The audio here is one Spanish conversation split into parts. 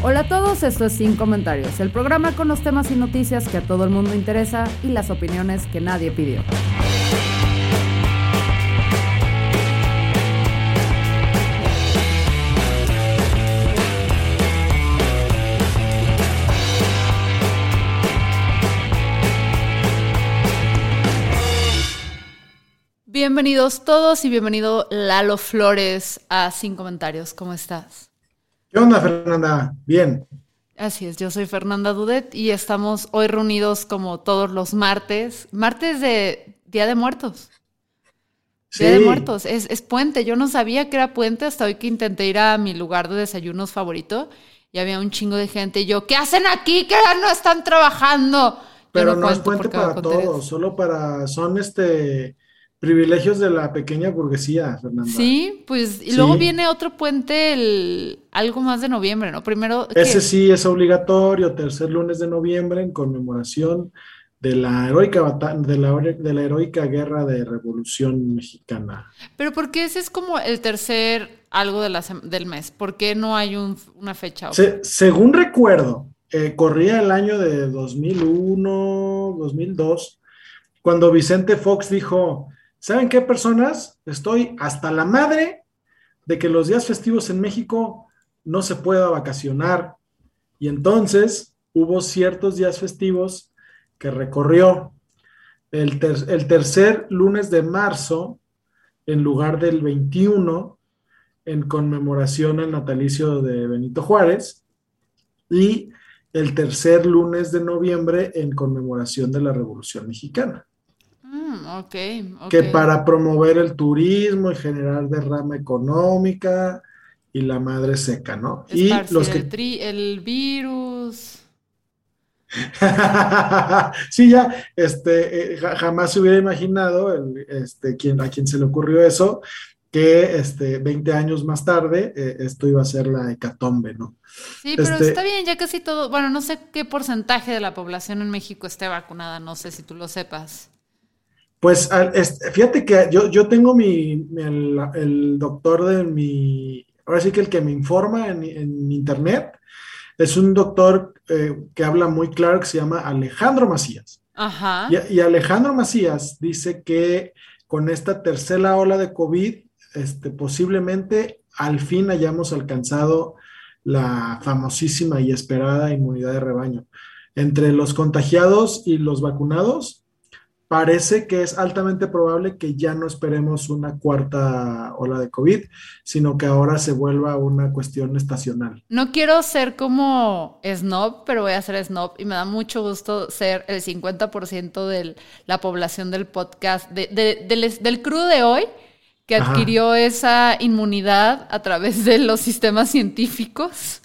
Hola a todos, esto es Sin Comentarios, el programa con los temas y noticias que a todo el mundo interesa y las opiniones que nadie pidió. Bienvenidos todos y bienvenido Lalo Flores a Sin Comentarios. ¿Cómo estás? ¿Qué onda, Fernanda? Bien. Así es, yo soy Fernanda Dudet y estamos hoy reunidos como todos los martes, martes de Día de Muertos. Día de Muertos, es, es, puente. Yo no sabía que era puente hasta hoy que intenté ir a mi lugar de desayunos favorito y había un chingo de gente y yo, ¿qué hacen aquí? ¿Que no están trabajando? Pero no, es puente para todos, solo para, son este privilegios de la pequeña burguesía, Fernanda. Sí, pues, y luego viene otro puente el algo más de noviembre, ¿no? Primero. Ese sí es obligatorio, tercer lunes de noviembre, en conmemoración de la heroica de la, de la heroica guerra de revolución mexicana. Pero ¿por qué ese es como el tercer algo de la, del mes? ¿Por qué no hay una fecha? según recuerdo, eh, corría el año de 2001, 2002, cuando Vicente Fox dijo, ¿Saben qué, personas? Estoy hasta la madre de que los días festivos en México no se pueda vacacionar. Y entonces hubo ciertos días festivos que recorrió el, el tercer lunes de marzo en lugar del 21 en conmemoración al natalicio de Benito Juárez y el tercer lunes de noviembre en conmemoración de la Revolución Mexicana. Mm, que para promover el turismo y generar derrama económica y la madre seca, ¿no? y los que... el, virus. sí, ya, este, eh, jamás se hubiera imaginado este, quien, a quien se le ocurrió eso, que este, 20 años más tarde eh, esto iba a ser la hecatombe, ¿no? Sí, pero este está bien, ya casi todo, bueno, no sé qué porcentaje de la población en México esté vacunada, no sé si tú lo sepas. Pues fíjate que yo, yo tengo mi, el, doctor de mi, ahora sí que el que me informa en, internet, es un doctor eh, que habla muy claro que se llama Alejandro Macías. Ajá. Y, Alejandro Macías dice que con esta tercera ola de COVID, este, posiblemente al fin hayamos alcanzado la famosísima y esperada inmunidad de rebaño. Entre los contagiados y los vacunados, parece que es altamente probable que ya no esperemos una cuarta ola de COVID, sino que ahora se vuelva una cuestión estacional. No quiero ser como snob, pero voy a ser snob y me da mucho gusto ser el 50% de la población del podcast, del, del crew de hoy que adquirió esa inmunidad a través de los sistemas científicos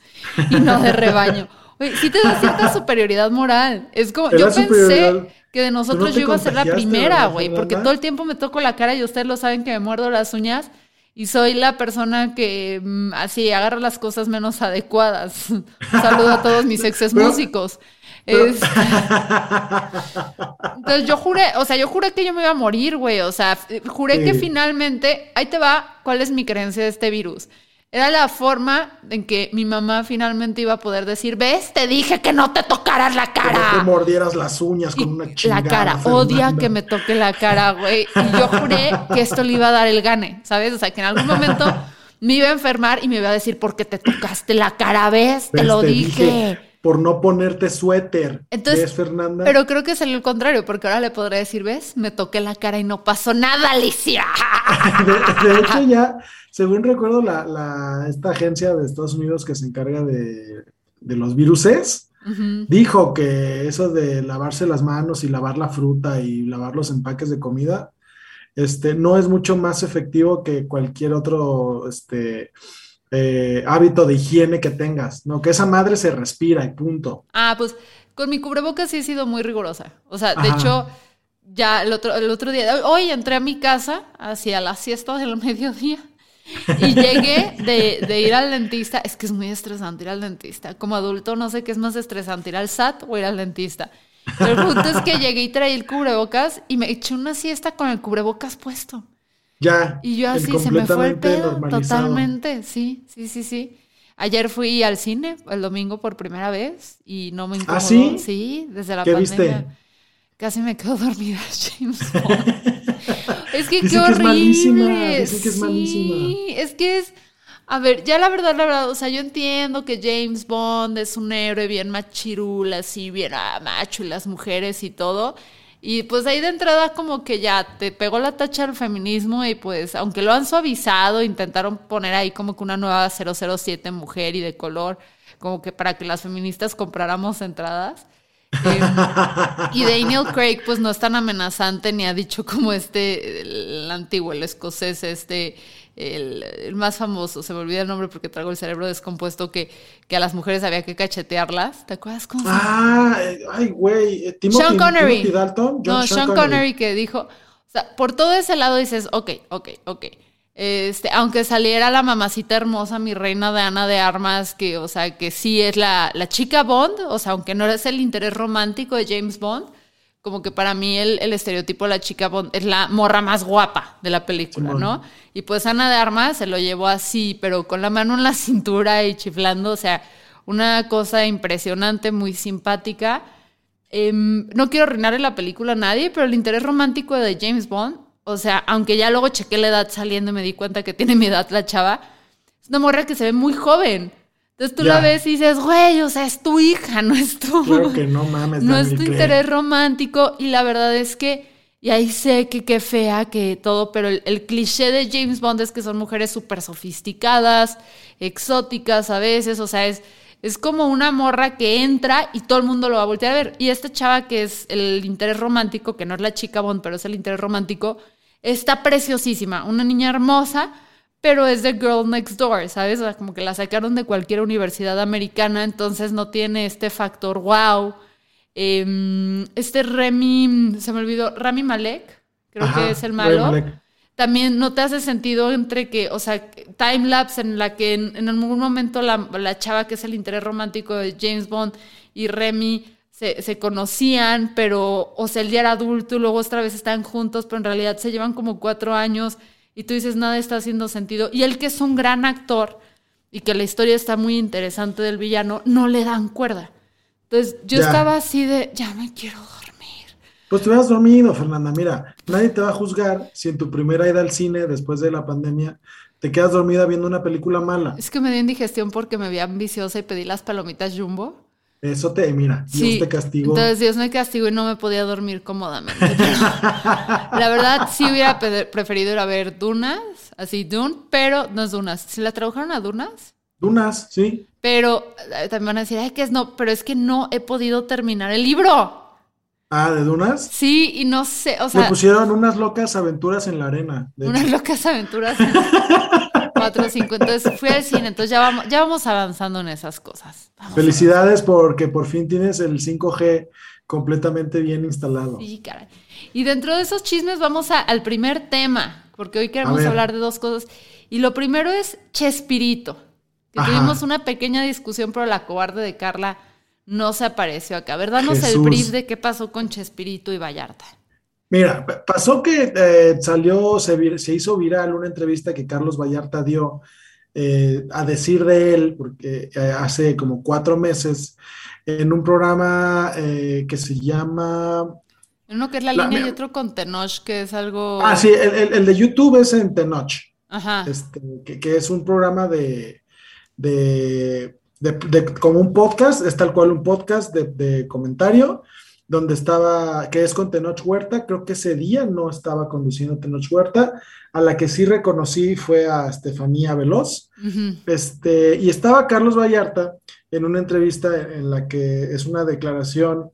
y no de rebaño. Oye, sí te da cierta superioridad moral. Es como, yo pensé que de nosotros yo iba a ser la primera, güey, porque todo el tiempo me toco la cara y ustedes lo saben que me muerdo las uñas y soy la persona que mm, así agarra las cosas menos adecuadas. saludo a todos mis exes músicos. Entonces yo juré, o sea, yo juré que yo me iba a morir, güey. O sea, juré que finalmente, ahí te va, ¿cuál es mi creencia de este virus? Era la forma en que mi mamá finalmente iba a poder decir, ves, te dije que no te tocaras la cara. Que no te mordieras las uñas con una chingada. La cara, odia que me toque la cara, güey. Y yo juré que esto le iba a dar el gane, ¿sabes? O sea, que en algún momento me iba a enfermar y me iba a decir, ¿por qué te tocaste la cara? ¿Ves? Te lo dije por no ponerte suéter. Entonces, ¿Ves, Fernanda? Pero creo que es el contrario, porque ahora le podré decir, ¿ves? Me toqué la cara y no pasó nada, Alicia. de, hecho, ya, según recuerdo, la, esta agencia de Estados Unidos que se encarga de, los viruses, dijo que eso de lavarse las manos y lavar la fruta y lavar los empaques de comida este, no es mucho más efectivo que cualquier otro este, eh, hábito de higiene que tengas, ¿no? Que esa madre se respira y punto. Ah, pues con mi cubrebocas sí he sido muy rigurosa. O sea, de hecho, ya el otro, el otro día, hoy entré a mi casa hacia la siesta del mediodía. Y llegué de, de, ir al dentista. Es que es muy estresante ir al dentista. Como adulto no sé qué es más estresante, ir al SAT o ir al dentista. Pero el punto es que llegué y traí el cubrebocas y me eché una siesta con el cubrebocas puesto. Ya. Y yo así, se me fue el pedo. Totalmente, sí, sí, sí, sí. Ayer fui al cine el domingo por primera vez y no me incomodó. ¿Ah, sí? Sí, desde la ¿Qué pandemia. viste? Casi me quedo dormida, James Bond. es que Dicen qué que es horrible. malísima, dicen que es sí, malísima. es que es. A ver, ya la verdad, la verdad, o sea, yo entiendo que James Bond es un héroe bien machirul, así, bien ah, macho y las mujeres y todo. Y pues ahí de entrada como que ya te pegó la tacha al feminismo y pues aunque lo han suavizado, intentaron poner ahí como que una nueva 007 mujer y de color, como que para que las feministas compráramos entradas. Eh, y Daniel Craig pues no es tan amenazante ni ha dicho como este, el antiguo, el escocés, este, el, el más famoso, se me olvida el nombre porque traigo el cerebro descompuesto, que, que a las mujeres había que cachetearlas. ¿Te acuerdas cómo se? Ah, ay, güey. Sean Connery. Dalton. John no, Sean Connery. que dijo, o sea, por todo ese lado dices, ok, ok, ok. Este, aunque saliera la mamacita hermosa, mi reina de Ana de Armas, que, o sea, que sí es la, la chica Bond, o sea, aunque no es el interés romántico de James Bond, como que para mí el, el estereotipo de la chica Bond es la morra más guapa de la película. ¿no? Y pues Ana de Armas se lo llevó así, pero con la mano en la cintura y chiflando, o sea, una cosa impresionante, muy simpática. Em, no quiero arruinarle la película a nadie, pero el interés romántico de James Bond, o sea, aunque ya luego chequé la edad saliendo y me di cuenta que tiene mi edad la chava, es una morra que se ve muy joven. Entonces tú Ya. la ves y dices, güey, o sea, es tu hija, no es tu. Claro que no mames. no es tu interés romántico. Y la verdad es que, y ahí sé que qué fea que todo, pero el, el cliché de James Bond es que son mujeres súper sofisticadas, exóticas a veces, o sea, es, es como una morra que entra y todo el mundo lo va a voltear a ver. Y esta chava que es el interés romántico, que no es la chica Bond, pero es el interés romántico, está preciosísima, una niña hermosa, pero es de Girl Next Door, ¿sabes? O sea, como que la sacaron de cualquier universidad americana, entonces no tiene este factor wow. Eh, este Remy, se me olvidó, Rami Malek, creo Ajá, que es el malo. Malek. También no te hace sentido entre que, o sea, time lapse en la que en, en algún momento la, la chava que es el interés romántico de James Bond y Remy se, se conocían, pero, o sea, él ya era adulto y luego otra vez están juntos, pero en realidad se llevan como cuatro años y tú dices, nada está haciendo sentido. Y él que es un gran actor y que la historia está muy interesante del villano, no le dan cuerda. Entonces yo Ya. estaba así de, ya me quiero dormir. Pues te hubieras dormido, Fernanda. Mira, nadie te va a juzgar si en tu primera ida al cine después de la pandemia te quedas dormida viendo una película mala. Es que me dio indigestión porque me vi ambiciosa y pedí las palomitas jumbo. Eso te, mira, Dios te castigó. Entonces Dios me castigó y no me podía dormir cómodamente. La verdad sí hubiera preferido ir a ver Dunas, así Dune, pero no es Dunas. Si la tradujeron a Dunas, Dunas, sí. pero eh, también van a decir, ay, que es no, pero es que no he podido terminar el libro. Ah, de Dunas. Sí, y no sé, o Le pusieron unas locas aventuras en la arena. unas locas aventuras. Cuatro cinco. Entonces fui al cine, entonces ya vamos, ya vamos avanzando en esas cosas. Vamos Felicidades porque por fin tienes el 5G completamente bien instalado. Sí, caray. Y dentro de esos chismes vamos a- al primer tema, porque hoy queremos ver. hablar de dos cosas. Y lo primero es Chespirito, que Ajá. tuvimos una pequeña discusión, pero la cobarde de Carla no se apareció acá. ¿Verdad? Danos el brief de qué pasó con Chespirito y Vallarta. Mira, pa- pasó que eh, salió, se, vir- se hizo viral una entrevista que Carlos Vallarta dio eh, a decir de él, porque eh, hace como cuatro meses, en un programa eh, que se llama... Uno que es la, La- línea y otro con Tenoch, que es algo... Ah, sí, el, el- el de YouTube es en Tenoch, Ajá. este, que, que es un programa de, de, de- de- como un podcast, es tal cual un podcast de, de comentario, donde estaba, que es con Tenoch Huerta, creo que ese día no estaba conduciendo Tenoch Huerta, a la que sí reconocí fue a Estefanía Veloz, Ujú. este, y estaba Carlos Vallarta en una entrevista en la que es una declaración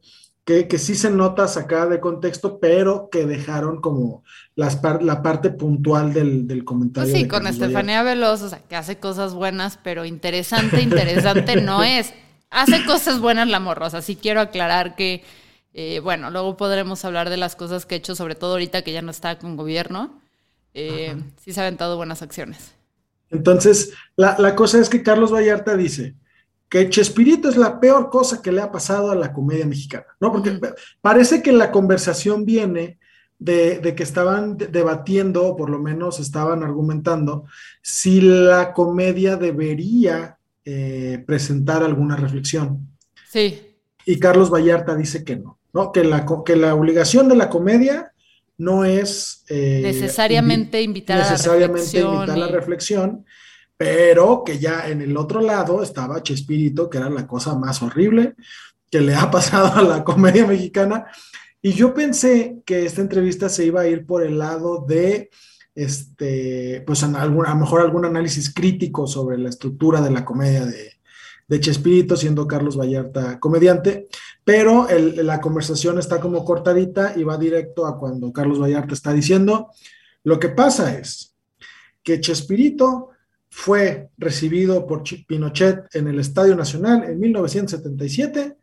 que, sí se nota sacada de contexto, pero que dejaron como las la parte puntual del, comentario. Pues sí, con Estefanía Veloz, o sea, que hace cosas buenas, pero interesante, interesante no es. Hace cosas buenas la morrosa, sí quiero aclarar que, eh, bueno, luego podremos hablar de las cosas que he hecho, sobre todo ahorita que ya no está con gobierno. Eh, sí se ha aventado buenas acciones. Entonces, la, la cosa es que Carlos Vallarta dice, que Chespirito es la peor cosa que le ha pasado a la comedia mexicana, ¿no? Porque parece que la conversación viene de, que estaban debatiendo, o por lo menos estaban argumentando, si la comedia debería eh, presentar alguna reflexión. Sí. Y Carlos Vallarta dice que no, ¿no? Que la, que la obligación de la comedia no es... Eh, necesariamente invitar necesariamente a la reflexión pero que ya en el otro lado estaba Chespirito, que era la cosa más horrible que le ha pasado a la comedia mexicana. Y yo pensé que esta entrevista se iba a ir por el lado de, este, pues a, a lo mejor algún análisis crítico sobre la estructura de la comedia de, de Chespirito, siendo Carlos Vallarta comediante, pero la conversación está como cortadita y va directo a cuando Carlos Vallarta está diciendo, lo que pasa es que Chespirito fue recibido por Pinochet en el Estadio Nacional en 1977,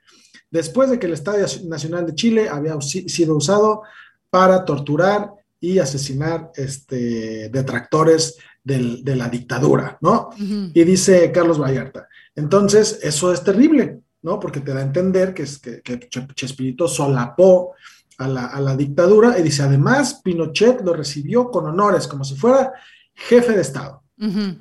después de que el Estadio Nacional de Chile había sido usado para torturar y asesinar este, detractores de la dictadura, ¿no? Y dice Carlos Vallarta, entonces eso es terrible, ¿no? Porque te da a entender que, es, que, Chespirito solapó a la, a la dictadura y dice, además, Pinochet lo recibió con honores, como si fuera jefe de Estado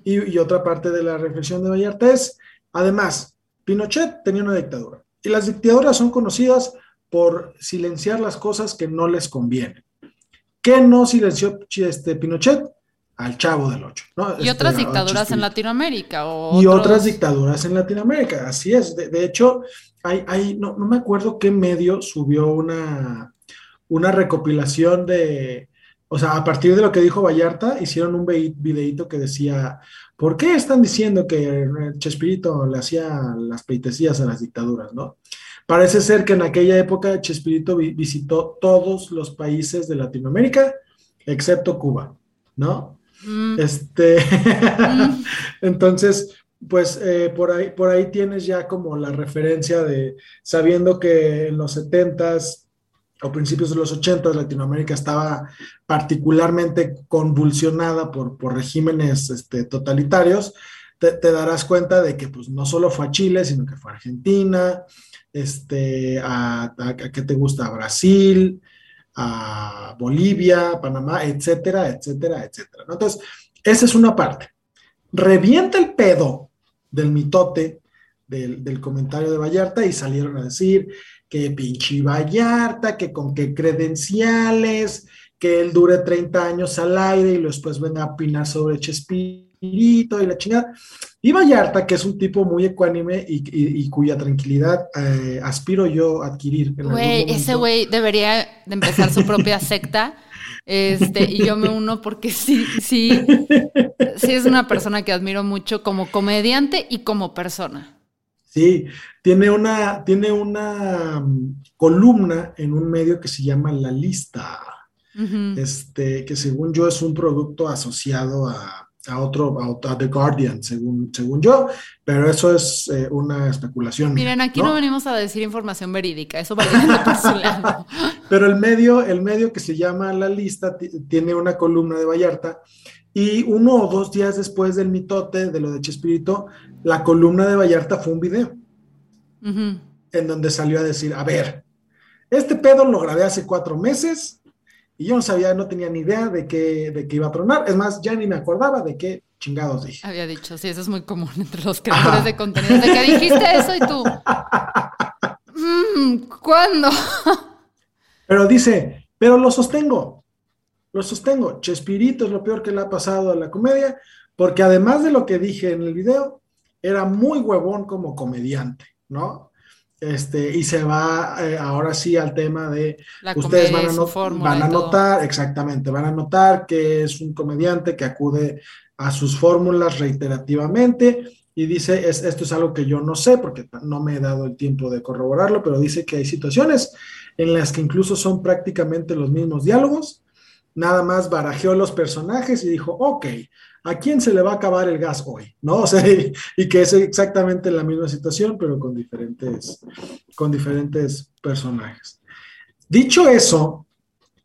y, otra parte de la reflexión de Vallarta es, además, Pinochet tenía una dictadura y las dictaduras son conocidas por silenciar las cosas que no les convienen. ¿Qué no silenció este Pinochet? Al Chavo del Ocho. Y este, otras dictaduras en Latinoamérica. y otras dictaduras en Latinoamérica, así es. De, hecho, hay, hay no, no, me acuerdo qué medio subió una, una recopilación de, o sea, a partir de lo que dijo Vallarta, hicieron un videíto que decía, ¿por qué están diciendo que Chespirito le hacía las pleitesías a las dictaduras, no? Parece ser que en aquella época Chespirito visitó todos los países de Latinoamérica, excepto Cuba, ¿no? Mm. Este, entonces, pues eh, por, ahí, por ahí tienes ya como la referencia de, sabiendo que en los setentas o principios de los 80 Latinoamérica estaba particularmente convulsionada por, por regímenes este, totalitarios, te, darás cuenta de que pues, no solo fue a Chile, sino que fue a Argentina, este, a, ¿qué te gusta? A Brasil, a Bolivia, Panamá, etcétera, etcétera, etcétera. Entonces, esa es una parte. Revienta el pedo del mitote del, del comentario de Vallarta y salieron a decir que pinche Vallarta, que con qué credenciales, que él dure 30 años al aire y después venga a opinar sobre Chespirito y la chingada. Y Vallarta, que es un tipo muy ecuánime y, cuya tranquilidad eh, aspiro yo a adquirir. Güey, ese güey debería de empezar su propia secta. Este, y yo me uno porque sí, sí, sí es una persona que admiro mucho como comediante y como persona. Sí, tiene una, tiene una mm, columna en un medio que se llama La Lista, este, que según yo es un producto asociado a, otro, a, The Guardian, según, según yo, pero eso es eh, una especulación. Miren, aquí ¿no? venimos a decir información verídica, eso va por su lado. Pero el medio, el medio que se llama La Lista tiene una columna de Vallarta y uno o dos días después del mitote, de lo de Chespirito, la columna de Vallarta fue un video. En donde salió a decir, a ver, este pedo lo grabé hace cuatro meses y yo no sabía, no tenía ni idea de qué, de qué iba a tronar. Es más, ya ni me acordaba de qué chingados dije. Había dicho, sí, eso es muy común entre los creadores de contenido, de que dijiste eso y tú. Mm, ¿Cuándo? pero dice, pero lo sostengo lo sostengo. Chespirito es lo peor que le ha pasado a la comedia, porque además de lo que dije en el video, era muy huevón como comediante, ¿no? Este, y se va eh, ahora sí al tema de ustedes van a, van a notar, exactamente, van a notar que es un comediante que acude a sus fórmulas reiterativamente y dice, es, esto es algo que yo no sé porque no me he dado el tiempo de corroborarlo, pero dice que hay situaciones en las que incluso son prácticamente los mismos diálogos, nada más barajeó los personajes y dijo, ok, ¿a quién se le va a acabar el gas hoy? ¿No? O sea, y, que es exactamente la misma situación, pero con diferentes, con diferentes personajes. Dicho eso,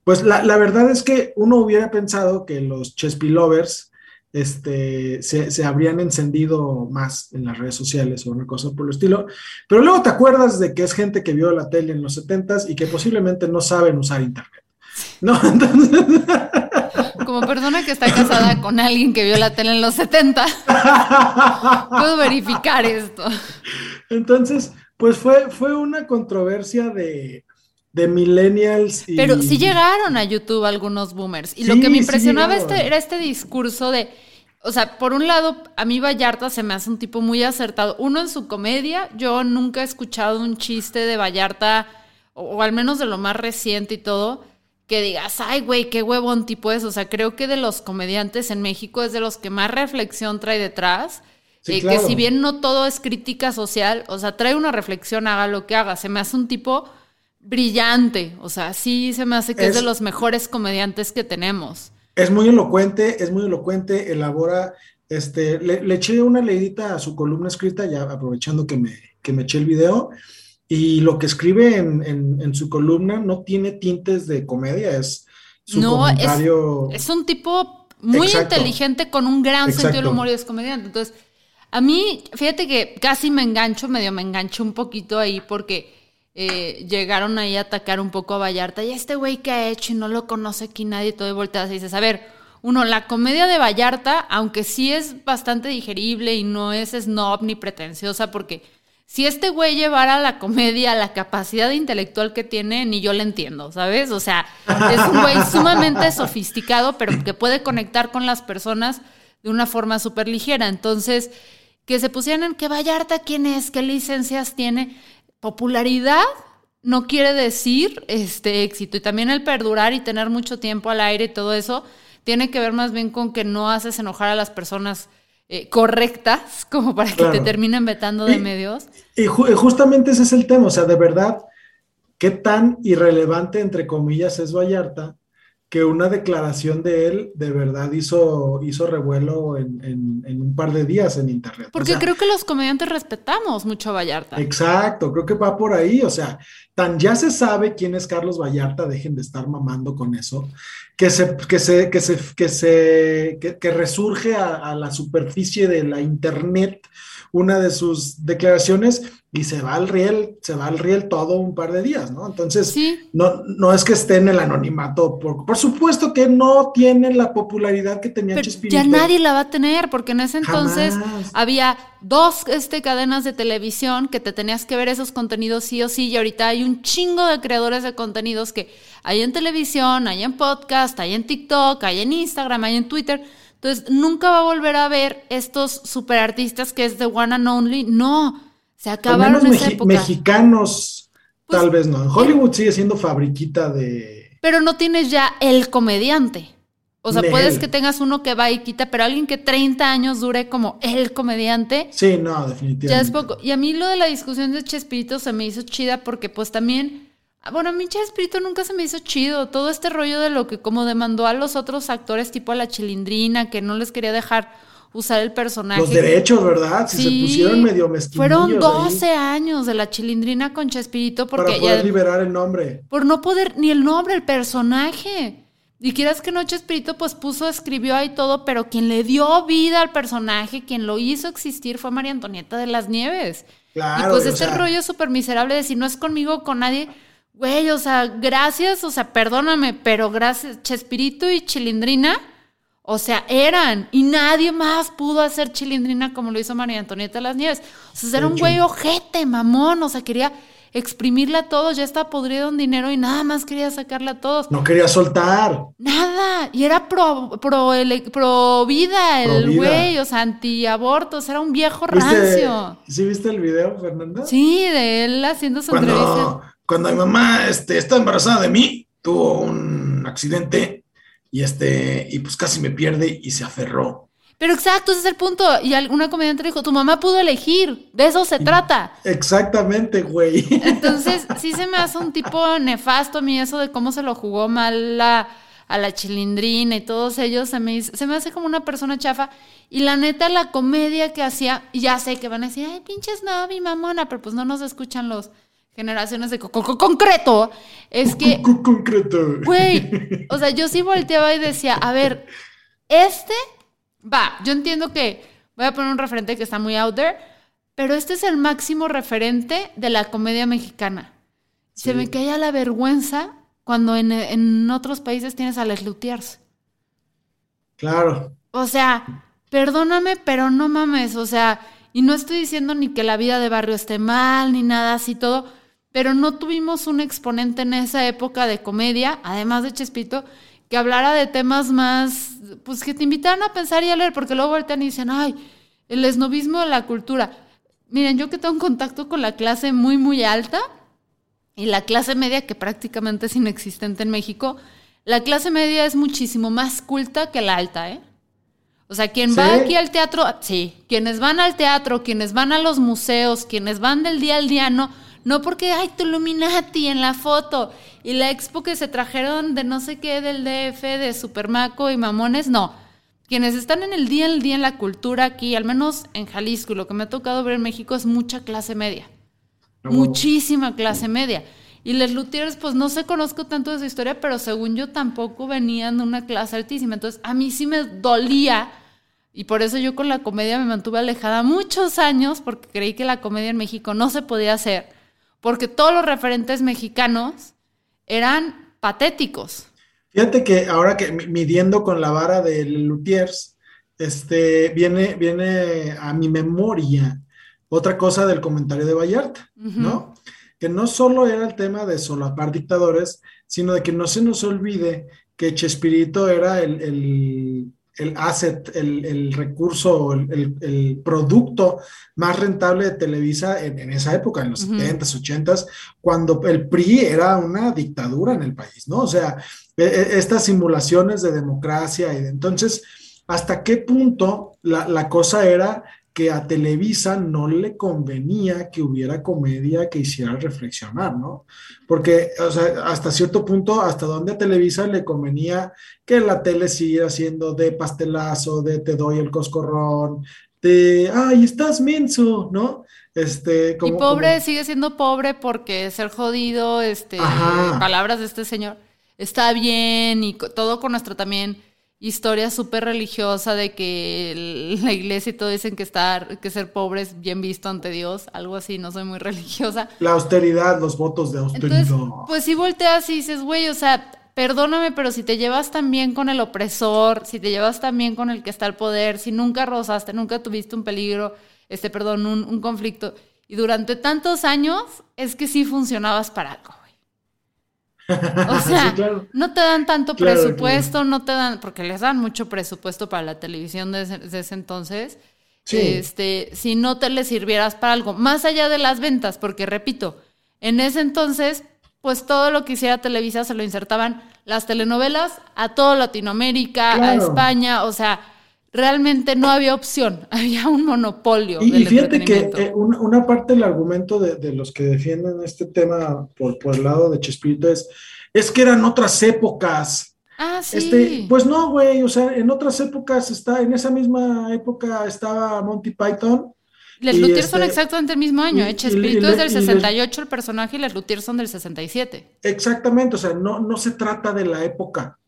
pues la, la verdad es que uno hubiera pensado que los Chespi Lovers este, se, habrían encendido más en las redes sociales o una cosa por el estilo. Pero luego te acuerdas de que es gente que vio la tele en los 70 y que posiblemente no saben usar Internet. ¿No? Como persona que está casada con alguien que vio la tele en los 70, puedo verificar esto. Entonces, pues fue, fue una controversia de, de millennials. Pero sí llegaron a YouTube algunos boomers. Y lo que me impresionaba este, era este discurso de, o sea, por un lado, a mí Vallarta se me hace un tipo muy acertado. Uno en su comedia, yo nunca he escuchado un chiste de Vallarta, o, al menos de lo más reciente y todo, que digas, ay, güey, qué huevón tipo es. O sea, creo que de los comediantes en México es de los que más reflexión trae detrás. Eh, que si bien no todo es crítica social, o sea, trae una reflexión, haga lo que haga. Se me hace un tipo brillante. O sea, sí se me hace que es, de los mejores comediantes que tenemos. Es muy elocuente, es muy elocuente, elabora, este, le, eché una leidita a su columna escrita, ya aprovechando que me, que me eché el video, y lo que escribe en, su columna no tiene tintes de comedia, es su no, comentario... Es, un tipo muy inteligente con un gran sentido del humor y es comediante. Entonces, a mí, fíjate que casi me engancho, medio me engancho un poquito ahí porque eh, llegaron ahí a atacar un poco a Vallarta. Y este güey que ha hecho y no lo conoce aquí nadie, todo de volteas y dices, a ver, uno, la comedia de Vallarta, aunque sí es bastante digerible y no es snob ni pretenciosa, porque si este güey llevara la comedia la capacidad intelectual que tiene, ni yo le entiendo, ¿sabes? O sea, es un güey sumamente sofisticado, pero que puede conectar con las personas de una forma súper ligera. Entonces, que se pusieran que Vallarta quién es, qué licencias tiene, popularidad no quiere decir este éxito. Y también el perdurar y tener mucho tiempo al aire y todo eso tiene que ver más bien con que no haces enojar a las personas eh, correctas como para que te terminen vetando de medios. Y justamente ese es el tema, o sea, de verdad, qué tan irrelevante, entre comillas, es Vallarta que una declaración de él de verdad hizo, hizo revuelo en, un par de días en internet. Porque creo que los comediantes respetamos mucho a Vallarta. Exacto, creo que va por ahí, o sea, tan ya se sabe quién es Carlos Vallarta, dejen de estar mamando con eso, que se, que se, que se, que se, que, resurge a, a la superficie de la internet una de sus declaraciones y se va al riel, se va al riel todo un par de días, ¿no? Entonces, no, no es que esté en el anonimato, por, por supuesto que no tiene la popularidad que tenía Pero Ya nadie la va a tener, porque en ese entonces había dos este, cadenas de televisión que te tenías que ver esos contenidos sí o sí, y ahorita hay un chingo de creadores de contenidos que hay en televisión, hay en podcast, hay en TikTok, hay en Instagram, hay en Twitter. Entonces, nunca va a volver a ver estos superartistas que es The One and Only. No, se acabaron esa época. Mexicanos, pues, tal vez no. En Hollywood sigue siendo fabriquita de. Pero no tienes ya el comediante. O sea, puedes que tengas uno que va y quita, pero alguien que 30 años dure como el comediante. Sí, no, definitivamente. Ya es poco. Y a mí lo de la discusión de Chespirito se me hizo chida porque pues también. Bueno, a mí Chespirito nunca se me hizo chido. Todo este rollo de lo que como demandó a los otros actores, tipo a la chilindrina, que no les quería dejar usar el personaje. Los derechos, ¿verdad? Si se pusieron medio mezquinos. Fueron 12 años de la chilindrina con Chespirito porque Para poder liberar el nombre. Por no poder, ni el nombre, el personaje. Y quieras que no, Chespirito pues puso, escribió ahí todo, pero quien le dio vida al personaje, quien lo hizo existir fue María Antonieta de las Nieves. Claro. Y pues este rollo súper miserable de si no es conmigo, con nadie. Güey, o sea, gracias, o sea, perdóname, pero gracias, Chespirito y Chilindrina o sea, eran. Y nadie más pudo hacer chilindrina como lo hizo María Antonieta de las Nieves. O sea, era un güey ojete, mamón. O sea, quería exprimirla a todos. Ya está podrido en dinero y nada más quería sacarla a todos. No quería soltar. Nada. Y era pro, pro, pro vida el güey. O sea, antiabortos. Era un viejo rancio. ¿Sí viste el video, Fernanda? Sí, de él haciendo su cuando, Cuando mi mamá este, está embarazada de mí, tuvo un accidente y este, y pues casi me pierde y se aferró. Pero exacto, ese es el punto. Y alguna comediante dijo, tu mamá pudo elegir, de eso se trata. Exactamente, güey. Entonces, sí se me hace un tipo nefasto a mí eso de cómo se lo jugó mal la, a la chilindrina y todos ellos. Se me, se me hace como una persona chafa. Y la neta, la comedia que hacía, y ya sé que van a decir, ay, pinches no, mi mamona, pero pues no nos escuchan los generaciones de concreto. Es que... concreto. Güey, o sea, yo sí volteaba y decía, a ver, este va, yo entiendo que voy a poner un referente que está muy out there, pero este es el máximo referente de la comedia mexicana. Se me cae la vergüenza cuando en, otros países tienes a Les Luthiers. Claro. O sea, perdóname, pero no mames, o sea, y no estoy diciendo ni que la vida de barrio esté mal, ni nada así todo, pero no tuvimos un exponente en esa época de comedia, además de Chespito, que hablara de temas más, pues que te invitaran a pensar y a leer, porque luego voltean y dicen, ay, el esnovismo de la cultura. Miren, yo que tengo un contacto con la clase muy, muy alta y la clase media que prácticamente es inexistente en México, la clase media es muchísimo más culta que la alta, ¿eh? O sea, quien va aquí al teatro, sí, quienes van al teatro, quienes van a los museos, quienes van del día al día, no, no porque, ay, tu Illuminati en la foto y la expo que se trajeron de no sé qué del DF, de Supermaco y Mamones, no. Quienes están en el día al día en la cultura aquí, al menos en Jalisco, y lo que me ha tocado ver en México es mucha clase media. Muchísima clase media. Y Les Luthiers, pues no sé, conozco tanto de su historia, pero según yo tampoco venían de una clase altísima. Entonces, a mí sí me dolía. Y por eso yo con la comedia me mantuve alejada muchos años, porque creí que la comedia en México no se podía hacer porque todos los referentes mexicanos eran patéticos. Fíjate que ahora que midiendo con la vara de Lutiers, este, viene, viene a mi memoria otra cosa del comentario de Vallarta, ¿no? Que no solo era el tema de solapar dictadores, sino de que no se nos olvide que Chespirito era el el asset, el, recurso, el, el, producto más rentable de Televisa en, esa época, en los 70s, 80s, cuando el PRI era una dictadura en el país, ¿no? O sea, e, e, estas simulaciones de democracia y de entonces, ¿hasta qué punto la, la cosa era que a Televisa no le convenía que hubiera comedia que hiciera reflexionar, ¿no? Porque, o sea, hasta cierto punto, hasta donde a Televisa le convenía que la tele siguiera siendo de pastelazo, de te doy el coscorrón, de, ay, estás menso, ¿no? Este, como, y pobre sigue siendo pobre porque ser jodido, este, palabras de este señor, está bien y todo con nuestro también historia súper religiosa de que la iglesia y todo dicen que estar, que ser pobre es bien visto ante Dios, algo así, no soy muy religiosa. La austeridad, los votos de austeridad. pues si volteas y dices, güey, o sea, perdóname, pero si te llevas también con el opresor, si te llevas también con el que está al poder, si nunca rozaste, nunca tuviste un peligro, este, perdón, un, un conflicto, y durante tantos años, es que sí funcionabas para algo. O sea, no te dan tanto presupuesto, no te dan, porque les dan mucho presupuesto para la televisión de ese, entonces. Este, si no te le sirvieras para algo, más allá de las ventas, porque repito, en ese entonces, pues todo lo que hiciera Televisa se lo insertaban las telenovelas a toda Latinoamérica, a España, o sea, realmente no había opción, había un monopolio. Y, fíjate que eh, una, parte del argumento de, los que defienden este tema por, por el lado de Chespirito es, es que eran otras épocas. Ah, sí. Este, pues no, güey, o sea, en otras épocas está, en esa misma época estaba Monty Python. Les Luthiers son este, exactamente el mismo año, ¿eh? Chespirito es del 68 el personaje y Les Luthiers son del 67. Exactamente, o sea, no, no se trata de la época.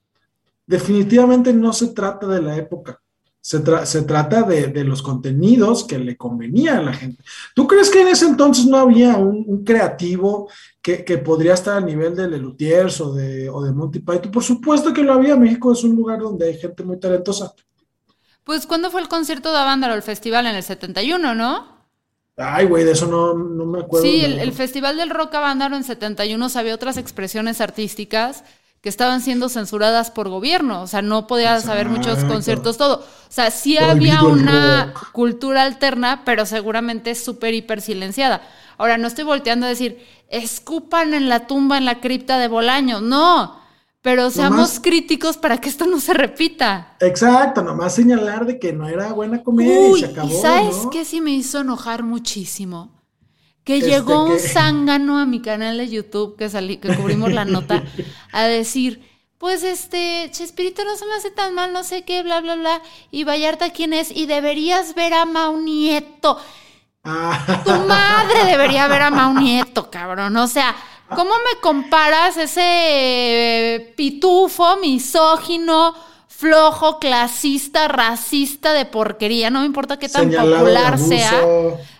Definitivamente no se trata de la época. Se, trata de, los contenidos que le convenía a la gente. ¿Tú crees que en ese entonces no había un, creativo que, podría estar al nivel de Lelutiers o de, o de Monty Python? Por supuesto que lo había. México es un lugar donde hay gente muy talentosa. Pues, ¿cuándo fue el concierto de Avándaro, el festival? En el 71, ¿no? Ay, güey, de eso no, me acuerdo. Sí, el, el, Festival del Rock Avándaro en 71 había otras expresiones artísticas que estaban siendo censuradas por gobierno, o sea, no podías saber muchos conciertos, todo. O sea, sí había una cultura alterna, pero seguramente súper hiper silenciada. Ahora, no estoy volteando a decir, escupan en la tumba, en la cripta de Bolaño, no, pero seamos críticos para que esto no se repita. Exacto, nomás señalar de que no era buena comedia y se acabó. ¿Y sabes qué sí me hizo enojar muchísimo? Que este, llegó un zángano a mi canal de YouTube que salí, que cubrimos la nota, a decir, pues este, Chespirito no se me hace tan mal, no sé qué, bla, bla, bla. Y Vallarta, ¿quién es? Y deberías ver a Mau Nieto. Ah. Tu madre debería ver a Mau Nieto, cabrón. O sea, ¿Cómo me comparas ese pitufo, misógino, flojo, clasista, racista de porquería? No me importa qué tan popular sea.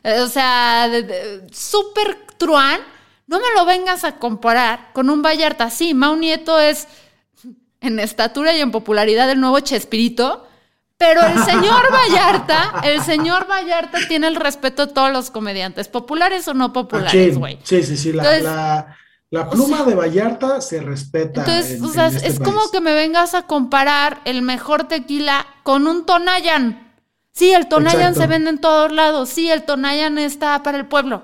Eh, o sea, súper truán. No me lo vengas a comparar con un Vallarta. Sí, Mau Nieto es en estatura y en popularidad el nuevo Chespirito. Pero el señor Vallarta, el señor Vallarta tiene el respeto de todos los comediantes, populares o no populares, güey. Sí, sí, sí. la, la pluma de Vallarta se respeta. Entonces, o sea, este es como que me vengas a comparar el mejor tequila con un Tonayan. Sí, el Tonayan se vende en todos lados. Sí, el Tonayan está para el pueblo.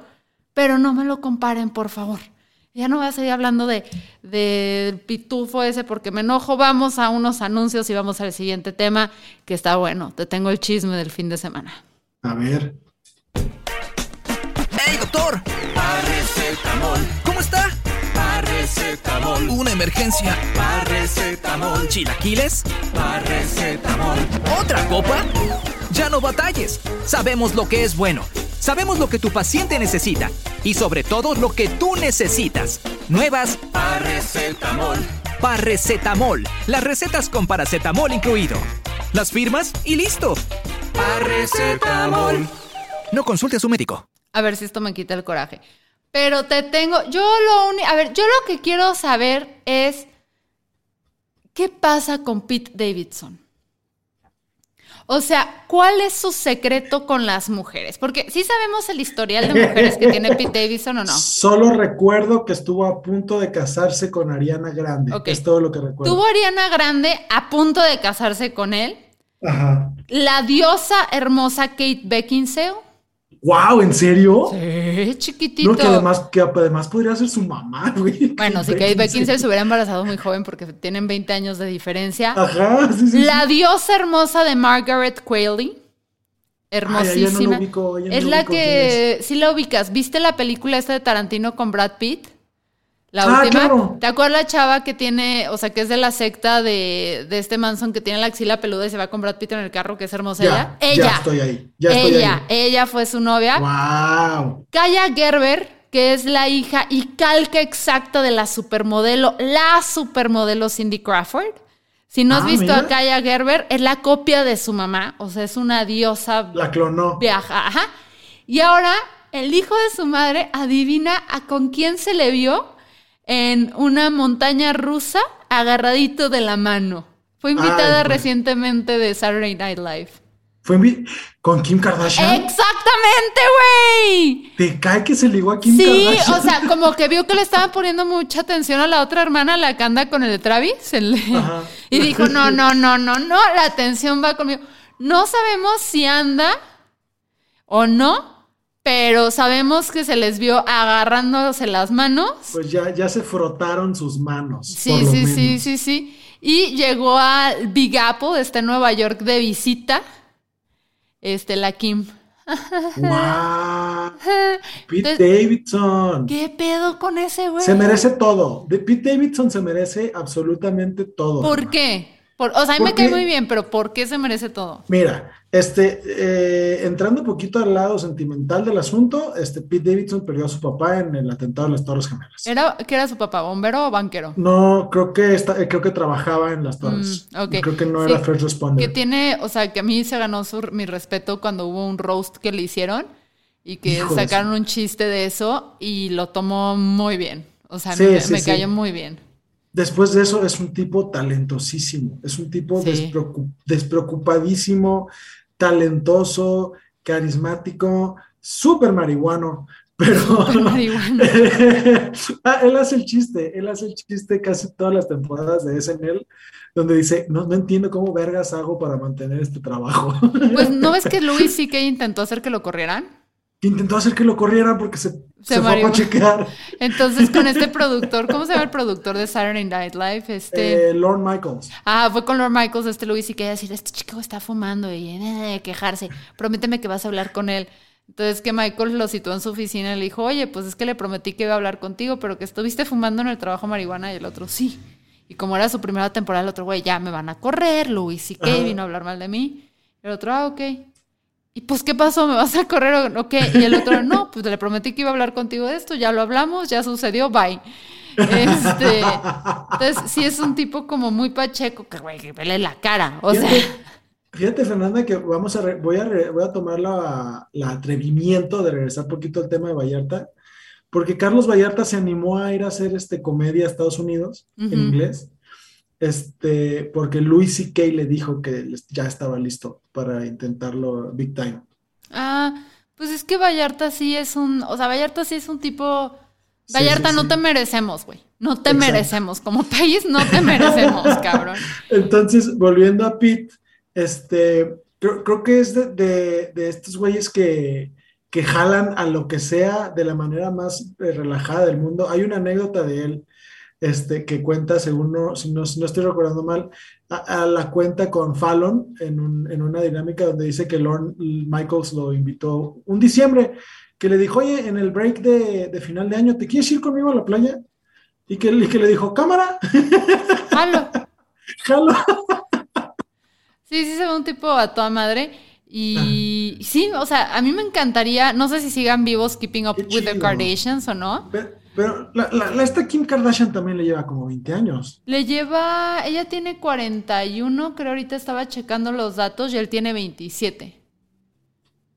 Pero no me lo comparen, por favor. Ya no voy a seguir hablando de del pitufo ese porque me enojo. Vamos a unos anuncios y vamos al siguiente tema que está bueno. Te tengo el chisme del fin de semana. A ver. ¡Hey, doctor! Paracetamol. ¿Cómo está? Paracetamol. Una emergencia. Paracetamol. ¿Chilaquiles? Paracetamol. ¿Otra copa? Ya no batalles. Sabemos lo que es bueno. Sabemos lo que tu paciente necesita. Y sobre todo lo que tú necesitas. Nuevas Paracetamol. Paracetamol. Las recetas con paracetamol incluido. Las firmas y listo. Paracetamol. No consulte a su médico. A ver si esto me quita el coraje. Pero te tengo, yo lo único, a ver, yo lo que quiero saber es, ¿qué pasa con Pete Davidson? O sea, ¿cuál es su secreto con las mujeres? Porque sí sabemos el historial de mujeres que tiene Pete Davidson o no. Solo recuerdo que estuvo a punto de casarse con Ariana Grande. Es todo lo que recuerdo. Tuvo Ariana Grande a punto de casarse con él. Ajá. La diosa hermosa Kate Beckinsale ¡Wow! ¿En serio? Sí, chiquitito. No, que además, que además podría ser su mamá, güey. Bueno, si Kate Beckinsale se hubiera embarazado muy joven porque tienen 20 años de diferencia. Ajá, sí, sí. La diosa hermosa de Margaret Qualley. Hermosísima. es la que, sí la ubicas. ¿Viste la película esta de Tarantino con Brad Pitt? La ah, última. ¿Te acuerdas la chava que tiene, o sea, que es de la secta de, este Manson que tiene la axila peluda y se va con Brad Pitt en el carro, que es hermosa ella? Ella. Ya estoy ahí. Ya estoy ella, ella fue su novia. Wow. Kaya Gerber, que es la hija y calca exacta de la supermodelo, la supermodelo Cindy Crawford. Si no has ah, visto a Kaya Gerber, es la copia de su mamá, o sea, es una diosa. La clonó. Viaja, ajá. Y ahora el hijo de su madre adivina a con quién se le vio en una montaña rusa agarradito de la mano. Fue invitada recientemente de Saturday Night Live. ¿Fue con Kim Kardashian? ¡Exactamente, güey! ¿Te cae que se ligó a Kim Kardashian? Sí, o sea, como que vio que le estaban poniendo mucha atención a la otra hermana, la que anda con el de Travis. Y dijo, no, no, no, no, no, la atención va conmigo. No sabemos si anda o no, pero sabemos que se les vio agarrándose las manos. Pues ya, ya se frotaron sus manos. Sí, sí, sí, sí, sí. Y llegó al Big Apple, este Nueva York, de visita. Este, la Kim. ¡Wow! Pete Davidson. ¿Qué pedo con ese güey? Se merece todo. De Pete Davidson se merece absolutamente todo. ¿Por qué? o sea, a mí me cae muy bien, pero ¿por qué se merece todo? Mira, este, eh, entrando un poquito al lado sentimental del asunto, este, Pete Davidson perdió a su papá en el atentado de las Torres Gemelas. ¿Era, ¿Qué era su papá, bombero o banquero? No, creo que, está, creo que trabajaba en las Torres. Mm, creo que no era first responder. Que tiene, o sea, que a mí se ganó mi respeto cuando hubo un roast que le hicieron y que sacaron un chiste de eso y lo tomó muy bien. O sea, me, me cayó muy bien. Después de eso es un tipo talentosísimo, es un tipo despreocupadísimo, talentoso, carismático, súper marihuano, pero ah, él hace el chiste, él hace el chiste casi todas las temporadas de SNL, donde dice, no, no entiendo cómo vergas hago para mantener este trabajo. Pues, ¿no ves que Luis sí que intentó hacer que lo corrieran? Que intentó hacer que lo corriera porque se, se, fue a chequear. Entonces, con este productor, ¿cómo se llama el productor de Saturday Night Live? Este... Eh, Lord Michaels. Ah, fue con Lord Michaels, este Luis, y quería decir, este chico está fumando y eh, quejarse. Prométeme que vas a hablar con él. Entonces que Michael lo citó en su oficina y le dijo, oye, pues es que le prometí que iba a hablar contigo, pero que estuviste fumando en el trabajo marihuana y el otro, sí. Y como era su primera temporada, el otro, güey, ya me van a correr, Luis, ¿y qué? Vino a hablar mal de mí. El otro, ah, ok. ¿Y pues qué pasó? ¿Me vas a correr o qué? Y el otro, no, pues le prometí que iba a hablar contigo de esto, ya lo hablamos, ya sucedió, bye. Este, entonces, sí es un tipo como muy pacheco, que güey, que vele la cara, o sea... Fíjate, Fernanda, que vamos a voy, a voy a tomar la, atrevimiento de regresar un poquito al tema de Vallarta, porque Carlos Vallarta se animó a ir a hacer este comedia a Estados Unidos en inglés, este, porque Louis C.K. le dijo que ya estaba listo para intentarlo big time. Ah, pues es que Vallarta sí es un, o sea, Vallarta sí es un tipo, Vallarta no te merecemos, güey, no te merecemos, como país no te merecemos, cabrón. Entonces, volviendo a Pete este, creo, que es de, estos güeyes que, que, jalan a lo que sea de la manera más eh, relajada del mundo. Hay una anécdota de él este, que cuenta, según no, si no, estoy recordando mal, a, la cuenta con Fallon en, una dinámica donde dice que Lorne Michaels lo invitó un diciembre, que le dijo, oye, en el break de, final de año, ¿te quieres ir conmigo a la playa? Y que, y que le dijo, cámara. Jalo. Jalo. Sí, sí se ve un tipo a toda madre. Y sí, o sea, a mí me encantaría, no sé si sigan vivos Keeping Up with the Kardashians o no. Pero, la, esta Kim Kardashian también le lleva como 20 años. Le lleva, ella tiene 41, creo ahorita estaba checando los datos y él tiene 27.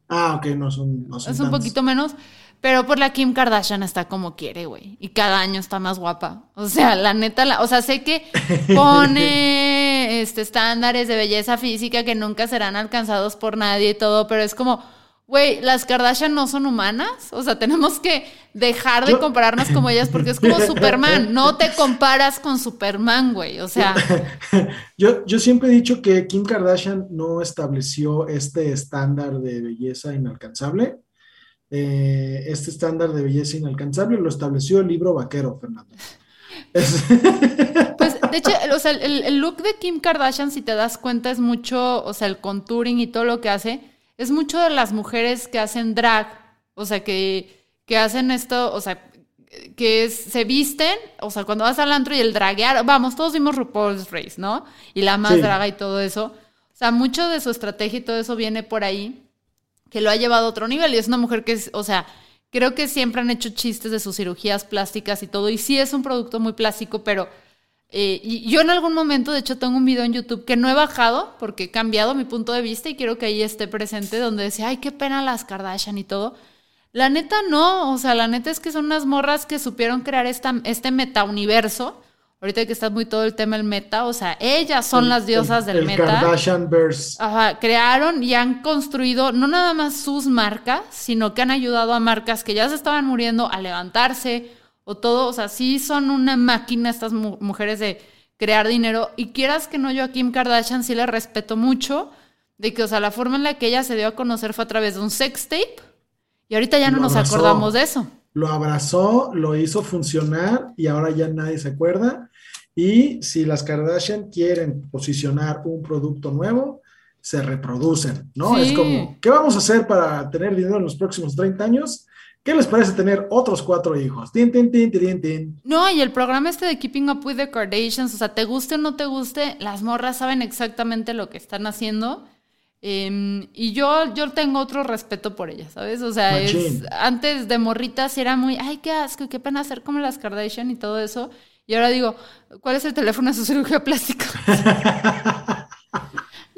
Ah, ok, no son... No son es un poquito menos, pero por la Kim Kardashian está como quiere, güey. Y cada año está más guapa. O sea, la neta, la, o sea, sé que pone este, estándares de belleza física que nunca serán alcanzados por nadie y todo, pero es como, güey, las Kardashian no son humanas. O sea, tenemos que dejar de compararnos como ellas porque es como Superman. No te comparas con Superman, güey. O sea. Yo, yo siempre he dicho que Kim Kardashian no estableció este estándar de belleza inalcanzable eh, este estándar de belleza inalcanzable lo estableció el libro vaquero, Fernando. Pues, de hecho, o sea, el, look de Kim Kardashian, si te das cuenta, es mucho, o sea, el contouring y todo lo que hace, es mucho de las mujeres que hacen drag, o sea, que, que hacen esto, o sea, que se visten, o sea, cuando vas al antro y el draguear, vamos, todos vimos RuPaul's Race, ¿no? Y la más draga y todo eso. O sea, mucho de su estrategia y todo eso viene por ahí que lo ha llevado a otro nivel y es una mujer que es, o sea, creo que siempre han hecho chistes de sus cirugías plásticas y todo, y sí es un producto muy plástico, pero eh, y yo en algún momento, de hecho, tengo un video en YouTube que no he bajado porque he cambiado mi punto de vista y quiero que ahí esté presente, donde decía, ay, qué pena las Kardashian y todo. La neta no, o sea, la neta es que son unas morras que supieron crear esta, este metauniverso ahorita que está muy todo el tema del meta, o sea, ellas son las diosas del meta. Kardashian-verse. Ajá, crearon y han construido no nada más sus marcas, sino que han ayudado a marcas que ya se estaban muriendo a levantarse o todo, o sea, sí son una máquina estas mujeres de crear dinero y quieras que no yo a Kim Kardashian sí le respeto mucho de que, o sea, la forma en la que ella se dio a conocer fue a través de un sex tape y ahorita ya no nos acordamos de eso. Lo abrazó, lo hizo funcionar y ahora ya nadie se acuerda y si las Kardashian quieren posicionar un producto nuevo, se reproducen, ¿no? Es como, ¿qué vamos a hacer para tener dinero en los próximos 30 años? ¿Qué les parece tener otros cuatro hijos? Tin, tin, tin, tin, tin. No, y el programa este de Keeping Up with the Kardashians, o sea, te guste o no te guste, las morras saben exactamente lo que están haciendo. Em, y yo, yo tengo otro respeto por ellas, ¿sabes? O sea, antes de morritas era muy, ay, qué asco, qué pena hacer como las Kardashian y todo eso. Y ahora digo, ¿cuál es el teléfono de su cirugía plástica?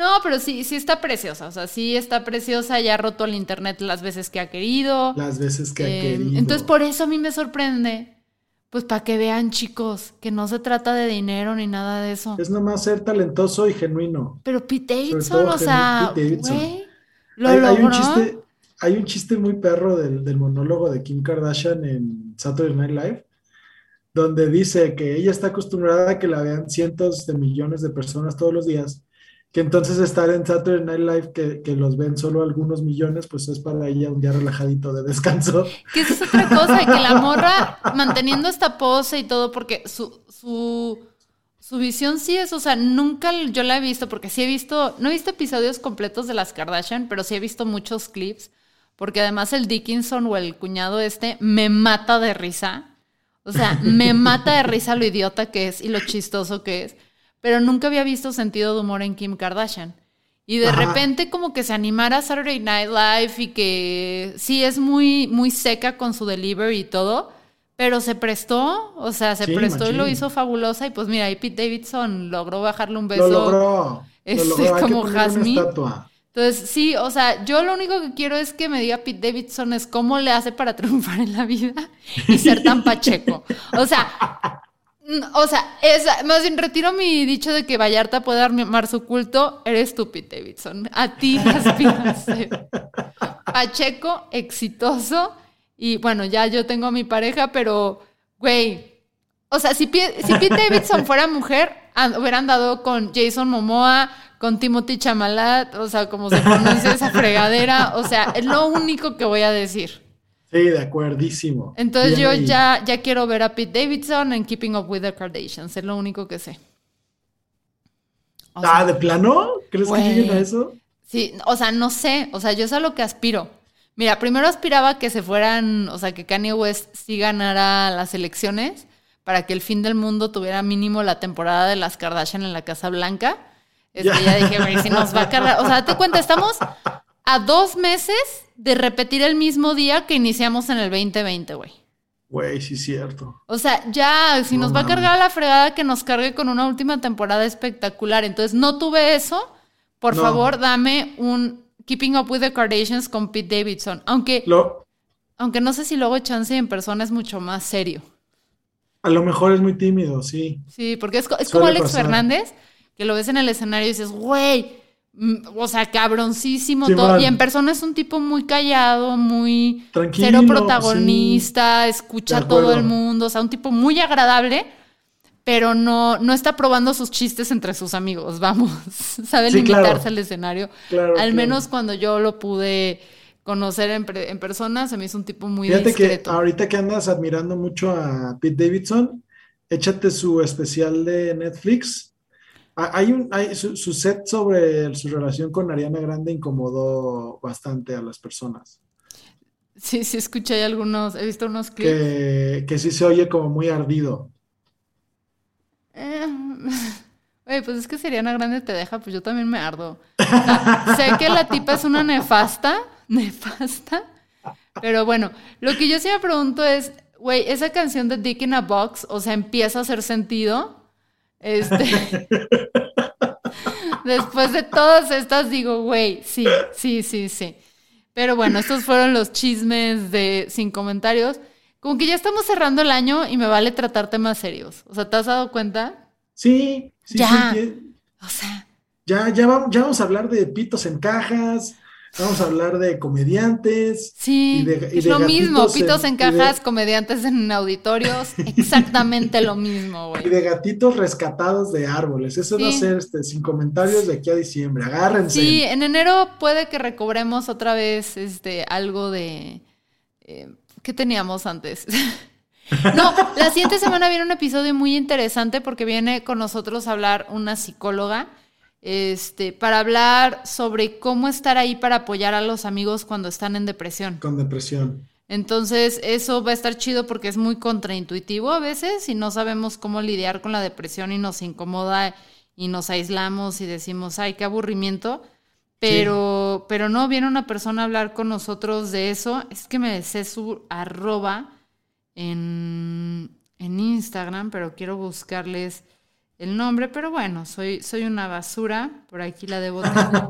no, pero sí, sí está preciosa. O sea, sí está preciosa. Ya ha roto el internet las veces que ha querido. Las veces que ha eh, querido. Entonces, por eso a mí me sorprende. Pues para que vean, chicos, que no se trata de dinero ni nada de eso. Es nomás ser talentoso y genuino. Pero Pete Davidson, o sea, güey, lo hay, logró. un chiste, hay un chiste muy perro del, del monólogo de Kim Kardashian en Saturday Night Live donde dice que ella está acostumbrada a que la vean cientos de millones de personas todos los días que entonces estar en Saturday Night Live, que, que, los ven solo algunos millones, pues es para ella un día relajadito de descanso. Que es otra cosa, que la morra manteniendo esta pose y todo, porque su, su, su visión sí es, o sea, nunca yo la he visto, porque sí he visto, no he visto episodios completos de las Kardashian, pero sí he visto muchos clips, porque además el Dickinson o el cuñado este me mata de risa. O sea, me mata de risa lo idiota que es y lo chistoso que es pero nunca había visto sentido de humor en Kim Kardashian. Y de repente como que se animara a Saturday Night Live y que sí es muy, muy seca con su delivery y todo, pero se prestó, o sea, se prestó y lo hizo fabulosa y pues mira, ahí Pete Davidson logró bajarle un beso. Lo logró. Este, como Jasmine. Entonces, sí, o sea, yo lo único que quiero es que me diga Pete Davidson es cómo le hace para triunfar en la vida y ser tan pacheco. O sea, o sea, es, más bien retiro mi dicho de que Vallarta puede armar su culto. Eres tú, Pete Davidson. A ti aspiras Pacheco, exitoso. Y bueno, ya yo tengo a mi pareja, pero, güey. O sea, si, si Pete Davidson fuera mujer, hubieran dado con Jason Momoa, con Timothy Chamalat, o sea, como se pronuncia esa fregadera. O sea, es lo único que voy a decir. Sí, de acuerdísimo. Entonces yo ya, ya quiero ver a Pete Davidson en Keeping Up with the Kardashians, es lo único que sé. ah, ¿de plano? ¿Crees que lleguen a eso? Sí, o sea, no sé, o sea, yo sé a lo que aspiro. Mira, primero aspiraba que se fueran, o sea, que Kanye West sí ganara las elecciones para que el fin del mundo tuviera mínimo la temporada de las Kardashian en la Casa Blanca. Es que ya dije, si nos va a cargar, o sea, date cuenta, estamos a dos meses de repetir el mismo día que iniciamos en el 2020, güey. Güey, sí es cierto. O sea, ya, si nos va a cargar la fregada, que nos cargue con una última temporada espectacular. Entonces, no tuve eso. Por favor, dame un Keeping Up with the Kardashians con Pete Davidson. Aunque, aunque no sé si luego Chance en persona es mucho más serio. A lo mejor es muy tímido, sí. Sí, porque es, como Alex Fernández, que lo ves en el escenario y dices, güey, o sea, cabroncísimo todo. Y en persona es un tipo muy callado, muy Tranquilo, cero protagonista, escucha a todo el mundo, o sea, un tipo muy agradable, pero no, no está probando sus chistes entre sus amigos, vamos, sabe limitarse al escenario. al menos cuando yo lo pude conocer en, en, persona, se me hizo un tipo muy Fíjate que ahorita que andas admirando mucho a Pete Davidson, échate su especial de Netflix, hay un, hay, su, set sobre su relación con Ariana Grande incomodó bastante a las personas. Sí, sí, escuché algunos, he visto unos clips. Que, que sí se oye como muy ardido. Eh, oye, pues es que si Ariana Grande te deja, pues yo también me ardo. sé que la tipa es una nefasta, nefasta, pero bueno, lo que yo sí me pregunto es, güey, esa canción de Dick in a Box, o sea, empieza a hacer sentido. Este. Después de todas estas digo, güey, sí, sí, sí, sí. Pero bueno, estos fueron los chismes de sin comentarios. Como que ya estamos cerrando el año y me vale tratar temas serios. O sea, ¿te has dado cuenta? Sí, sí, ya. O sea. Ya, ya vamos, ya vamos a hablar de pitos en cajas, Vamos a hablar de comediantes. Sí, es lo mismo, pitos en, cajas, comediantes en auditorios, exactamente lo mismo, güey. Y de gatitos rescatados de árboles. Eso va a ser este, sin comentarios de aquí a diciembre. Agárrense. Sí, en enero puede que recobremos otra vez este, algo de... Eh, ¿Qué teníamos antes? no, la siguiente semana viene un episodio muy interesante porque viene con nosotros a hablar una psicóloga este, para hablar sobre cómo estar ahí para apoyar a los amigos cuando están en depresión. Con depresión. Entonces, eso va a estar chido porque es muy contraintuitivo a veces y no sabemos cómo lidiar con la depresión y nos incomoda y nos aislamos y decimos, ay, qué aburrimiento. Pero, pero no, viene una persona a hablar con nosotros de eso. Es que me sé su arroba en, en Instagram, pero quiero buscarles el nombre, pero bueno, soy, soy una basura, por aquí la debo tener.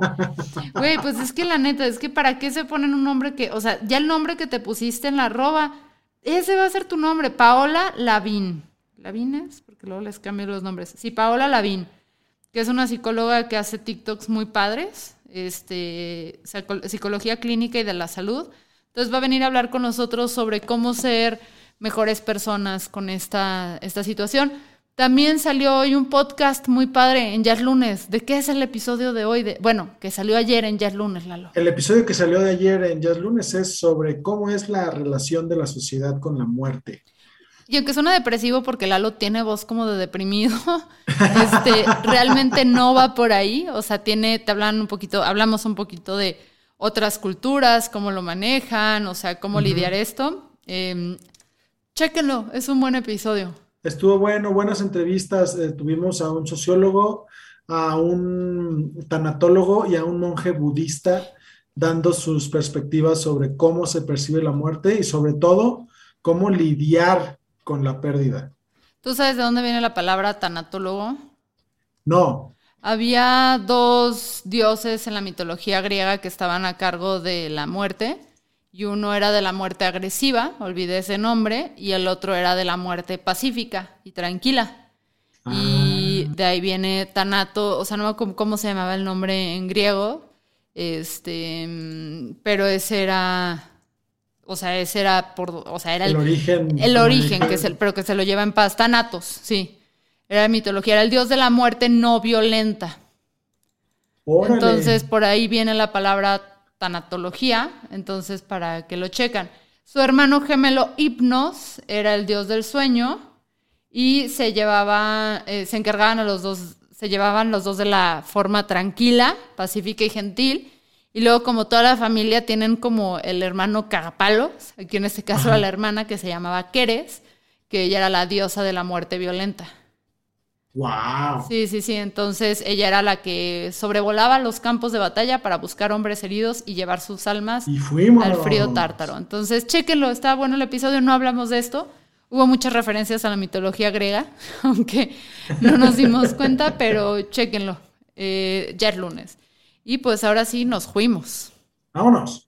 Güey, pues es que la neta, es que para qué se ponen un nombre que, o sea, ya el nombre que te pusiste en la arroba, ese va a ser tu nombre, Paola Lavín. ¿Lavín es? Porque luego les cambio los nombres. Sí, Paola Lavín, que es una psicóloga que hace TikToks muy padres, este, psicología clínica y de la salud. Entonces va a venir a hablar con nosotros sobre cómo ser mejores personas con esta, esta situación. También salió hoy un podcast muy padre en Jazz Lunes. ¿De qué es el episodio de hoy? De, bueno, que salió ayer en Jazz Lunes, Lalo. El episodio que salió de ayer en Jazz Lunes es sobre cómo es la relación de la sociedad con la muerte. Y aunque suena depresivo porque Lalo tiene voz como de deprimido, este, realmente no va por ahí. O sea, tiene, te hablan un poquito, hablamos un poquito de otras culturas, cómo lo manejan, o sea, cómo lidiar esto. Eh, chéquenlo, es un buen episodio. Estuvo bueno, buenas entrevistas. Eh, tuvimos a un sociólogo, a un tanatólogo y a un monje budista dando sus perspectivas sobre cómo se percibe la muerte y sobre todo cómo lidiar con la pérdida. ¿Tú sabes de dónde viene la palabra tanatólogo? No. Había dos dioses en la mitología griega que estaban a cargo de la muerte y uno era de la muerte agresiva, olvidé ese nombre, y el otro era de la muerte pacífica y tranquila. Y Ah. de ahí viene Tanato, o sea, no me acuerdo cómo se llamaba el nombre en griego, este, pero ese era, o sea, ese era por, o sea, era El origen. el origen, que es el, pero que se lo lleva en paz, Thanatos, sí. Era mitología, era el dios de la muerte no violenta. Órale. Entonces, por ahí viene la palabra tanatología, entonces para que lo checan. Su hermano gemelo Hipnos era el dios del sueño y se llevaba, eh, se encargaban a los dos, se llevaban los dos de la forma tranquila, pacífica y gentil. Y luego, como toda la familia, tienen como el hermano cagapalos, aquí en este caso era la hermana que se llamaba Keres, que ella era la diosa de la muerte violenta. Wow. Sí, sí, sí. Entonces ella era la que sobrevolaba los campos de batalla para buscar hombres heridos y llevar sus almas Y fuimos. al frío tártaro. Entonces, chéquenlo, está bueno el episodio, no hablamos de esto. Hubo muchas referencias a la mitología griega, aunque no nos dimos cuenta, pero chéquenlo. Eh, ya es lunes. Y pues ahora sí nos fuimos. Vámonos.